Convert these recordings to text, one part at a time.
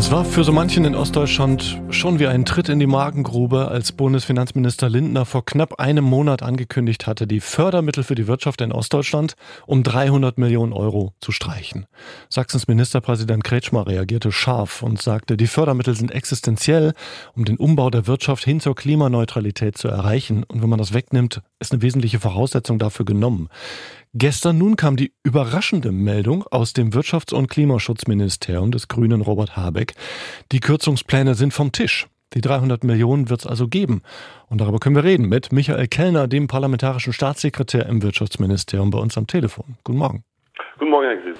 Es war für so manchen in Ostdeutschland schon wie ein Tritt in die Magengrube, als Bundesfinanzminister Lindner vor knapp einem Monat angekündigt hatte, die Fördermittel für die Wirtschaft in Ostdeutschland um 300 Millionen Euro zu streichen. Sachsens Ministerpräsident Kretschmer reagierte scharf und sagte, die Fördermittel sind existenziell, um den Umbau der Wirtschaft hin zur Klimaneutralität zu erreichen. Und wenn man das wegnimmt, ist eine wesentliche Voraussetzung dafür genommen. Gestern nun kam die überraschende Meldung aus dem Wirtschafts- und Klimaschutzministerium des Grünen Robert Habeck. Die Kürzungspläne sind vom Tisch. Die 300 Millionen wird es also geben. Und darüber können wir reden mit Michael Kellner, dem parlamentarischen Staatssekretär im Wirtschaftsministerium bei uns am Telefon. Guten Morgen. Guten Morgen, Herr Gries.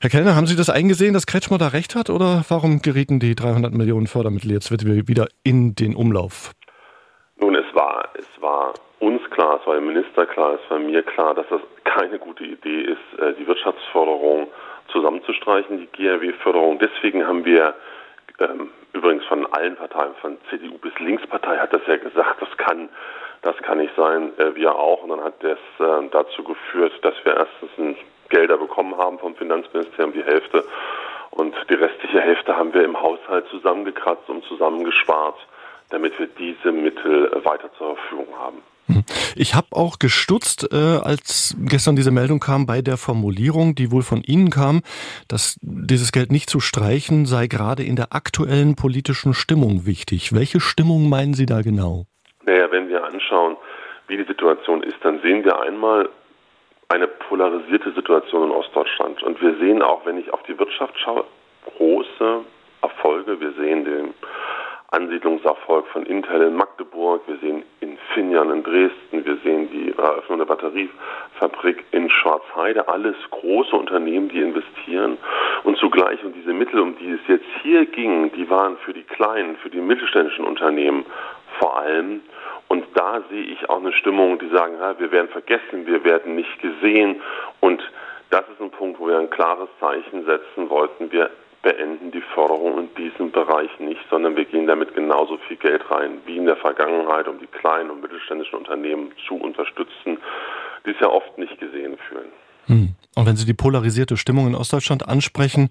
Herr Kellner, haben Sie das eingesehen, dass Kretschmer da recht hat oder warum gerieten die 300 Millionen Fördermittel jetzt wieder in den Umlauf? Es war, es war uns klar, es war dem Minister klar, es war mir klar, dass das keine gute Idee ist, äh, die Wirtschaftsförderung zusammenzustreichen, die GRW-Förderung. Deswegen haben wir ähm, übrigens von allen Parteien, von CDU bis Linkspartei hat das ja gesagt, das kann, das kann nicht sein, äh, wir auch. Und dann hat das äh, dazu geführt, dass wir erstens Gelder bekommen haben vom Finanzministerium, die Hälfte. Und die restliche Hälfte haben wir im Haushalt zusammengekratzt und zusammengespart, damit wir diese Mittel weiter zur Verfügung haben. Hm. Ich habe auch gestutzt, äh, als gestern diese Meldung kam bei der Formulierung, die wohl von Ihnen kam, dass dieses Geld nicht zu streichen sei gerade in der aktuellen politischen Stimmung wichtig. Welche Stimmung meinen Sie da genau? Naja, wenn wir anschauen, wie die Situation ist, dann sehen wir einmal eine polarisierte Situation in Ostdeutschland. Und wir sehen auch, wenn ich auf die Wirtschaft schaue, große Erfolge. Wir sehen den Ansiedlungserfolg von Intel in Magdeburg, wir sehen Infineon in Dresden, wir sehen die Eröffnung der Batteriefabrik in Schwarzheide, alles große Unternehmen, die investieren. Und zugleich und diese Mittel, um die es jetzt hier ging, die waren für die kleinen, für die mittelständischen Unternehmen vor allem. Und da sehe ich auch eine Stimmung, die sagen, ja, wir werden vergessen, wir werden nicht gesehen. Und das ist ein Punkt, wo wir ein klares Zeichen setzen wollten. Wir beenden die Förderung in diesem Bereich nicht, sondern wir gehen damit genauso viel Geld rein wie in der Vergangenheit, um die kleinen und mittelständischen Unternehmen zu unterstützen, die es ja oft nicht gesehen fühlen. Hm. Und wenn Sie die polarisierte Stimmung in Ostdeutschland ansprechen,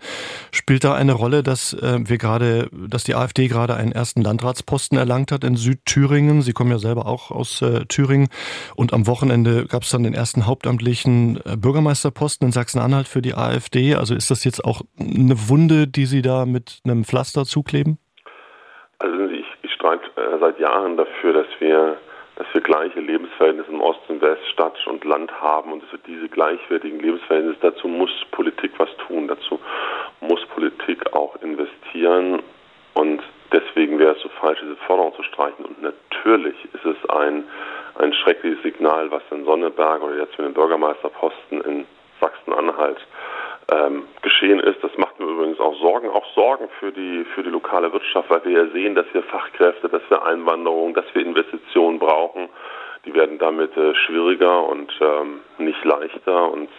spielt da eine Rolle, dass äh, wir gerade, dass die AfD gerade einen ersten Landratsposten erlangt hat in Südthüringen. Sie kommen ja selber auch aus äh, Thüringen. Und am Wochenende gab es dann den ersten hauptamtlichen äh, Bürgermeisterposten in Sachsen-Anhalt für die AfD. Also ist das jetzt auch eine Wunde, die Sie da mit einem Pflaster zukleben? Also ich, ich streite seit Jahren dafür, dass wir dass wir gleiche Lebensverhältnisse im Osten, West, Stadt und Land haben und für diese gleichwertigen Lebensverhältnisse, dazu muss Politik was tun, dazu muss Politik auch investieren und deswegen wäre es so falsch, diese Forderung zu streichen und natürlich ist es ein, ein schreckliches Signal, was in Sonneberg oder jetzt mit dem Bürgermeisterposten in Sachsen-Anhalt ähm, geschehen ist. Das macht mir übrigens auch Sorgen, auch Sorgen für die für die lokale Wirtschaft, weil wir ja sehen, dass wir Fachkräfte, dass wir Einwanderung, dass wir Investitionen damit äh, schwieriger und ähm, nicht leichter. Und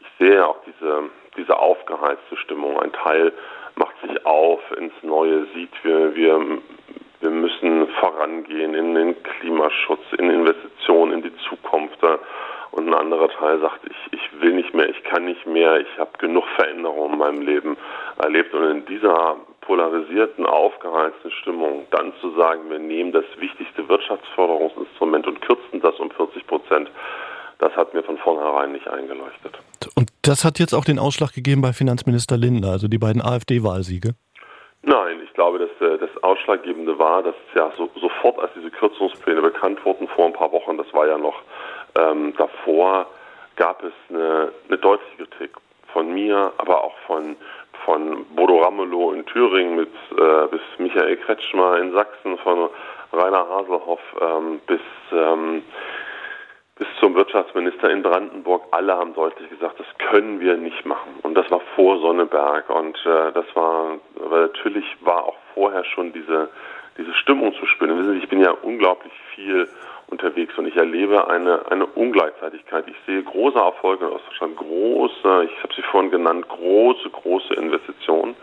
ich sehe auch diese diese aufgeheizte Stimmung. Ein Teil macht sich auf ins Neue, sieht wir wir wir müssen vorangehen in den Klimaschutz, in Investitionen in die Zukunft. Und ein anderer Teil sagt, ich, ich will nicht mehr, ich kann nicht mehr, ich habe genug Veränderungen in meinem Leben erlebt. Und in dieser polarisierten, aufgeheizten Stimmung dann zu sagen, wir nehmen das wichtigste Wirtschaftsförderungsinstrument und kürzen das um 40 Prozent, das hat mir von vornherein nicht eingeleuchtet. Und das hat jetzt auch den Ausschlag gegeben bei Finanzminister Lindner, also die beiden AfD-Wahlsiege? Nein, ich glaube, dass äh, das Ausschlaggebende war, dass ja so, sofort, als diese Kürzungspläne bekannt wurden, vor ein paar Wochen, das war ja noch ähm, davor, gab es eine, eine deutliche Kritik von mir, aber auch von von Bodo Ramelow in Thüringen mit, äh, bis Michael Kretschmer in Sachsen, von Rainer Haselhoff ähm, bis ähm, bis zum Wirtschaftsminister in Brandenburg, alle haben deutlich gesagt, das können wir nicht machen. Und das war vor Sonneberg. Und äh, das war, weil natürlich war auch vorher schon diese, diese Stimmung zu spüren. Wissen Sie, ich bin ja unglaublich viel unterwegs und ich erlebe eine, eine Ungleichzeitigkeit. Ich sehe große Erfolge in Ostdeutschland, große, ich habe sie vorhin genannt, große, große Investitionen.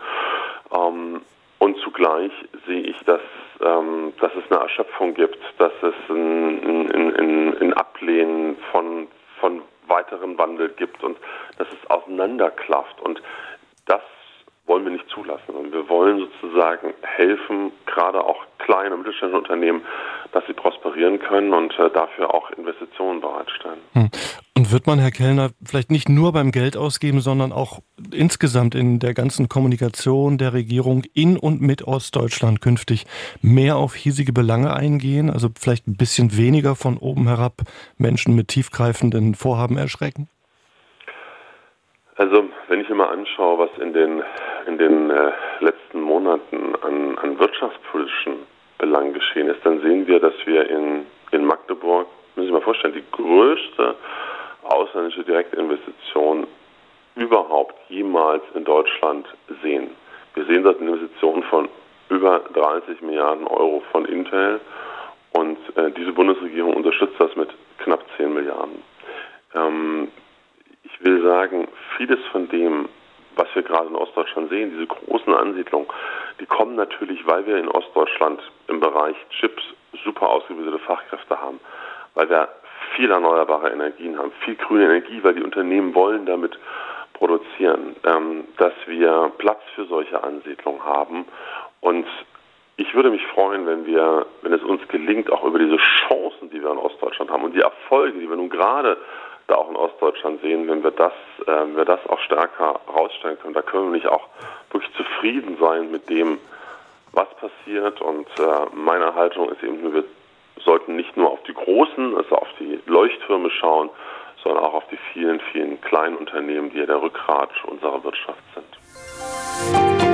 Ähm, Und zugleich sehe ich, dass, ähm, dass es eine Erschöpfung gibt, dass es ein, ein, ein, ein Ablehnen von, von weiteren Wandel gibt und dass es auseinanderklafft. Und das wollen wir nicht zulassen. Und wir wollen sozusagen helfen, gerade auch kleine und mittelständische Unternehmen, dass sie prosperieren können und äh, dafür auch Investitionen bereitstellen. Hm. Und wird man, Herr Kellner, vielleicht nicht nur beim Geld ausgeben, sondern auch insgesamt in der ganzen Kommunikation der Regierung in und mit Ostdeutschland künftig mehr auf hiesige Belange eingehen? Also vielleicht ein bisschen weniger von oben herab Menschen mit tiefgreifenden Vorhaben erschrecken? Also wenn ich mir mal anschaue, was in den in den äh, letzten Monaten an, an wirtschaftspolitischen Belangen geschehen ist, dann sehen wir, dass wir in, in Magdeburg, müssen Sie mal vorstellen, die größte ausländische Direktinvestition überhaupt jemals in Deutschland sehen. Wir sehen dort eine Investition von über 30 Milliarden Euro von Intel und äh, diese Bundesregierung unterstützt das mit knapp 10 Milliarden. Ähm, ich will sagen, vieles von dem, was wir gerade in Ostdeutschland sehen, diese großen Ansiedlungen, die kommen natürlich, weil wir in Ostdeutschland im Bereich Chips super ausgebildete Fachkräfte haben, weil wir viel erneuerbare Energien haben, viel grüne Energie, weil die Unternehmen wollen damit produzieren, ähm, dass wir Platz für solche Ansiedlungen haben. Und ich würde mich freuen, wenn wir, wenn es uns gelingt, auch über diese Chancen, die wir in Ostdeutschland haben und die Erfolge, die wir nun gerade da auch in Ostdeutschland sehen, wenn wir das, äh, wir das auch stärker herausstellen können, da können wir nicht auch wirklich zufrieden sein mit dem, was passiert. Und äh, meine Haltung ist eben, wir sollten nicht nur auf die großen, also auf die Leuchttürme schauen, sondern auch auf die vielen, vielen kleinen Unternehmen, die ja der Rückgrat unserer Wirtschaft sind.